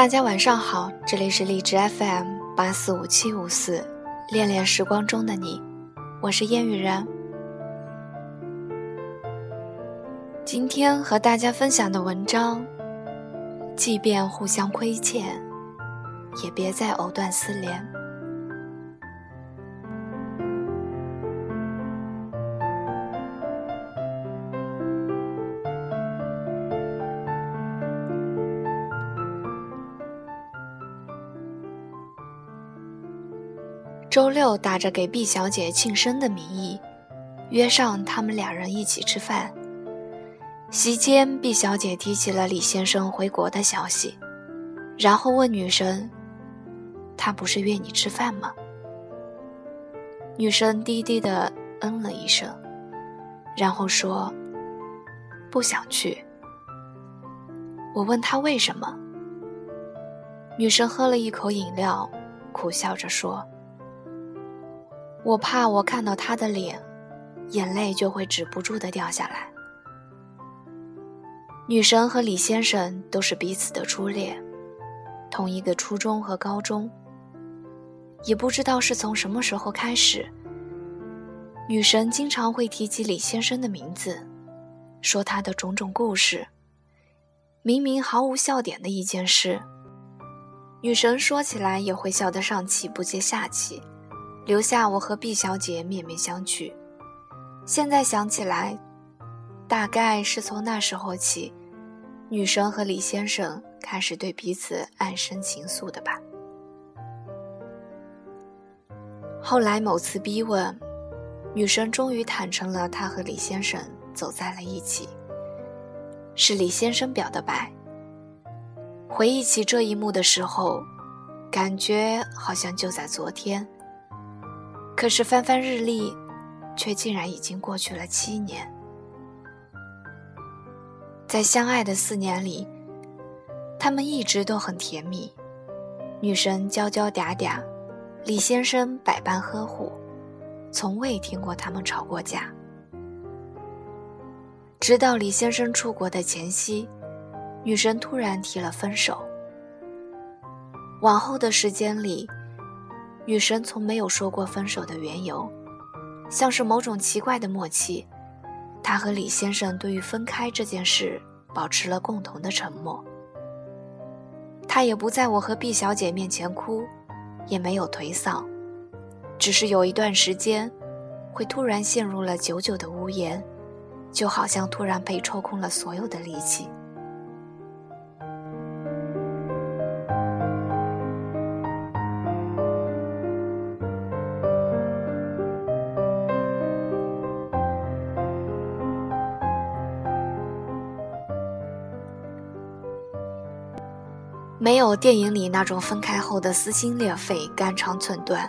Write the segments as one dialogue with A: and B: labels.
A: 大家晚上好，这里是荔枝 FM 八四五七五四，恋恋时光中的你，我是烟雨然。今天和大家分享的文章，即便互相亏欠，也别再藕断丝连。周六打着给毕小姐庆生的名义，约上他们两人一起吃饭。席间，毕小姐提起了李先生回国的消息，然后问女神：“他不是约你吃饭吗？”女神低低的嗯了一声，然后说：“不想去。”我问她为什么，女神喝了一口饮料，苦笑着说。我怕我看到他的脸，眼泪就会止不住的掉下来。女神和李先生都是彼此的初恋，同一个初中和高中。也不知道是从什么时候开始，女神经常会提起李先生的名字，说他的种种故事。明明毫无笑点的一件事，女神说起来也会笑得上气不接下气。留下我和毕小姐面面相觑。现在想起来，大概是从那时候起，女神和李先生开始对彼此暗生情愫的吧。后来某次逼问，女神终于坦诚了，她和李先生走在了一起，是李先生表的白。回忆起这一幕的时候，感觉好像就在昨天。可是翻翻日历，却竟然已经过去了七年。在相爱的四年里，他们一直都很甜蜜。女神娇娇嗲嗲，李先生百般呵护，从未听过他们吵过架。直到李先生出国的前夕，女神突然提了分手。往后的时间里。女神从没有说过分手的缘由，像是某种奇怪的默契。她和李先生对于分开这件事保持了共同的沉默。她也不在我和毕小姐面前哭，也没有颓丧，只是有一段时间，会突然陷入了久久的无言，就好像突然被抽空了所有的力气。没有电影里那种分开后的撕心裂肺、肝肠寸断，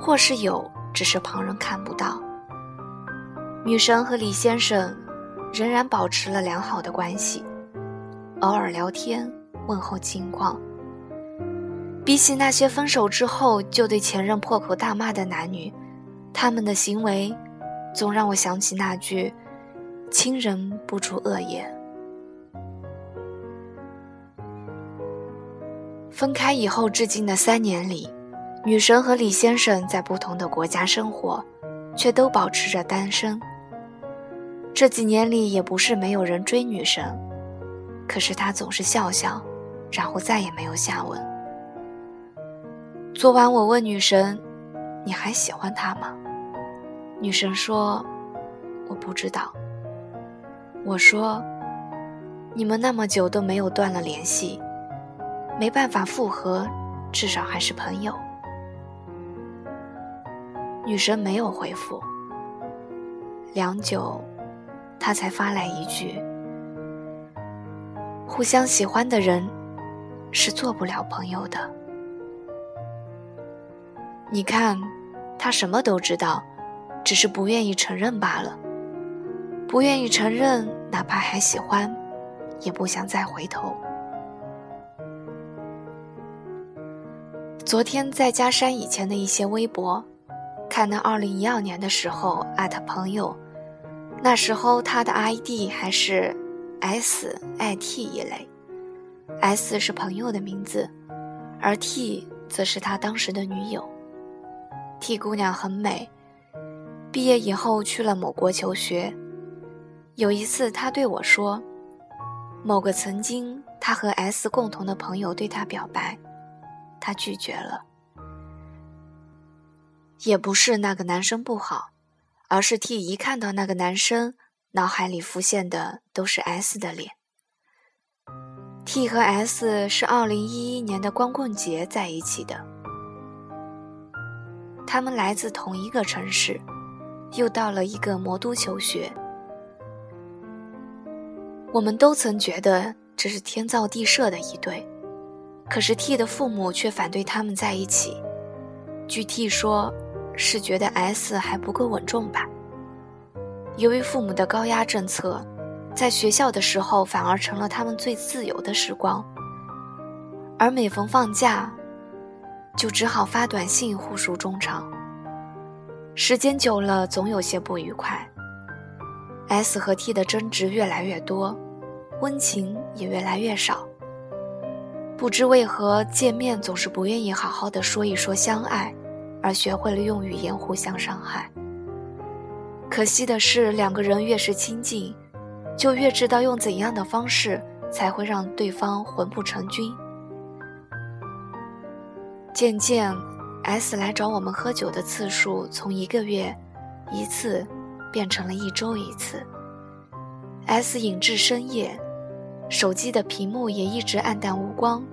A: 或是有，只是旁人看不到。女神和李先生仍然保持了良好的关系，偶尔聊天问候近况。比起那些分手之后就对前任破口大骂的男女，他们的行为总让我想起那句“亲人不出恶言”。分开以后，至今的三年里，女神和李先生在不同的国家生活，却都保持着单身。这几年里，也不是没有人追女神，可是她总是笑笑，然后再也没有下文。昨晚我问女神：“你还喜欢他吗？”女神说：“我不知道。”我说：“你们那么久都没有断了联系。”没办法复合，至少还是朋友。女神没有回复，良久，她才发来一句：“互相喜欢的人，是做不了朋友的。”你看，他什么都知道，只是不愿意承认罢了。不愿意承认，哪怕还喜欢，也不想再回头。昨天在加删以前的一些微博，看到二零一二年的时候艾特朋友，那时候他的 ID 还是 S I T 一类 S 是朋友的名字，而 T 则是他当时的女友。T 姑娘很美，毕业以后去了某国求学。有一次，她对我说：“某个曾经她和 S 共同的朋友对她表白，她拒绝了。也不是那个男生不好，而是 T 一看到那个男生，脑海里浮现的都是 S 的脸。T 和 S 是二零一一年的光棍节在一起的，他们来自同一个城市，又到了一个魔都求学。我们都曾觉得这是天造地设的一对，可是 T 的父母却反对他们在一起。据 T 说，是觉得 S 还不够稳重吧。由于父母的高压政策，在学校的时候反而成了他们最自由的时光，而每逢放假，就只好发短信互诉衷肠。时间久了，总有些不愉快。S 和 T 的争执越来越多，温情也越来越少。不知为何，见面总是不愿意好好的说一说相爱，而学会了用语言互相伤害。可惜的是，两个人越是亲近，就越知道用怎样的方式才会让对方魂不成军。渐渐，S 来找我们喝酒的次数从一个月一次。变成了一周一次。S 饮至深夜，手机的屏幕也一直暗淡无光。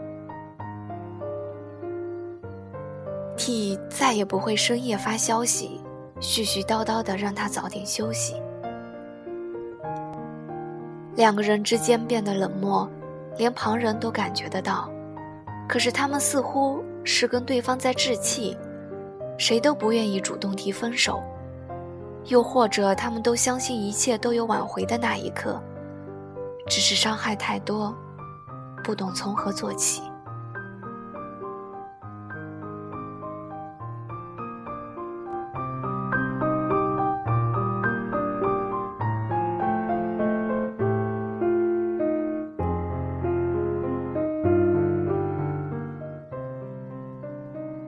A: T 再也不会深夜发消息，絮絮叨叨的让他早点休息。两个人之间变得冷漠，连旁人都感觉得到。可是他们似乎是跟对方在置气，谁都不愿意主动提分手。又或者，他们都相信一切都有挽回的那一刻，只是伤害太多，不懂从何做起。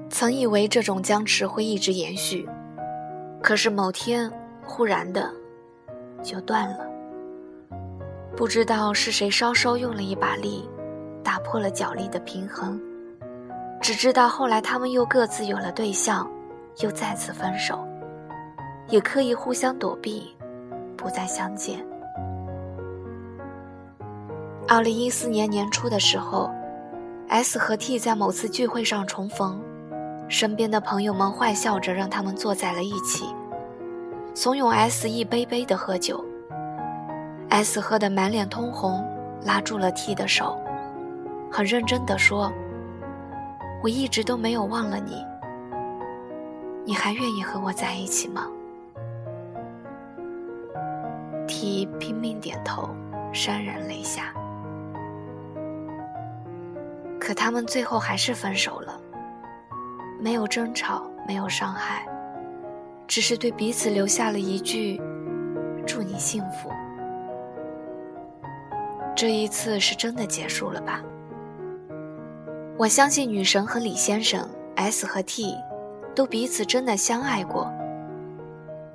A: 曾以为这种僵持会一直延续。可是某天，忽然的，就断了。不知道是谁稍稍用了一把力，打破了角力的平衡。只知道后来他们又各自有了对象，又再次分手，也刻意互相躲避，不再相见。二零一四年年初的时候，S 和 T 在某次聚会上重逢。身边的朋友们坏笑着，让他们坐在了一起，怂恿 S 一杯杯的喝酒。S 喝得满脸通红，拉住了 T 的手，很认真地说：“我一直都没有忘了你，你还愿意和我在一起吗？”T 拼命点头，潸然泪下。可他们最后还是分手了。没有争吵，没有伤害，只是对彼此留下了一句“祝你幸福”。这一次是真的结束了吧？我相信女神和李先生，S 和 T，都彼此真的相爱过。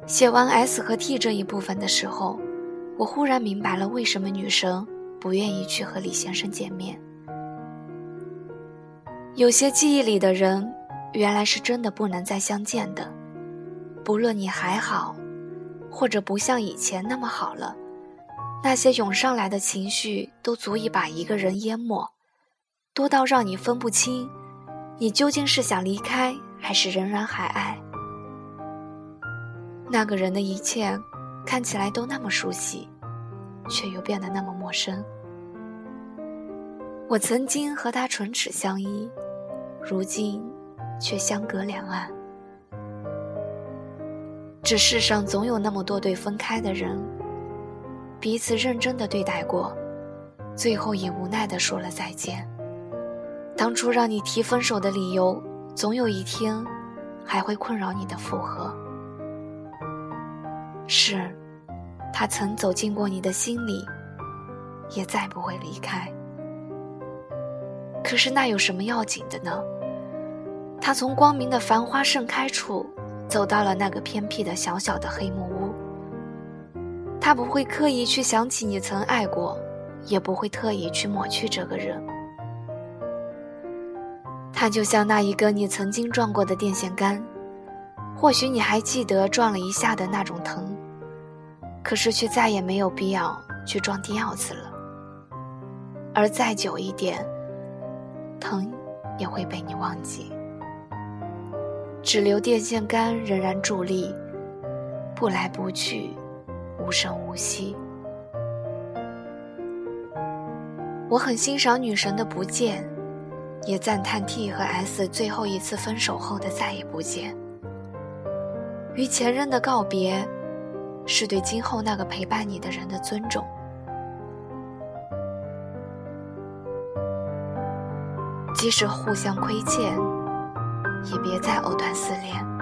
A: 写完 S 和 T 这一部分的时候，我忽然明白了为什么女神不愿意去和李先生见面。有些记忆里的人。原来是真的不能再相见的，不论你还好，或者不像以前那么好了，那些涌上来的情绪都足以把一个人淹没，多到让你分不清，你究竟是想离开，还是仍然还爱。那个人的一切看起来都那么熟悉，却又变得那么陌生。我曾经和他唇齿相依，如今。却相隔两岸。这世上总有那么多对分开的人，彼此认真的对待过，最后也无奈的说了再见。当初让你提分手的理由，总有一天还会困扰你的复合。是，他曾走进过你的心里，也再不会离开。可是那有什么要紧的呢？他从光明的繁花盛开处，走到了那个偏僻的小小的黑木。他不会刻意去想起你曾爱过，也不会特意去抹去这个人。他就像那一根你曾经撞过的电线杆，或许你还记得撞了一下的那种疼，可是却再也没有必要去撞第二次了。而再久一点，疼也会被你忘记，只留电线杆仍然伫立，不来不去，无声无息。我很欣赏女神的不见，也赞叹 T 和 S 最后一次分手后的再也不见。与前任的告别，是对今后那个陪伴你的人的尊重。即使互相亏欠，也别再藕断丝连。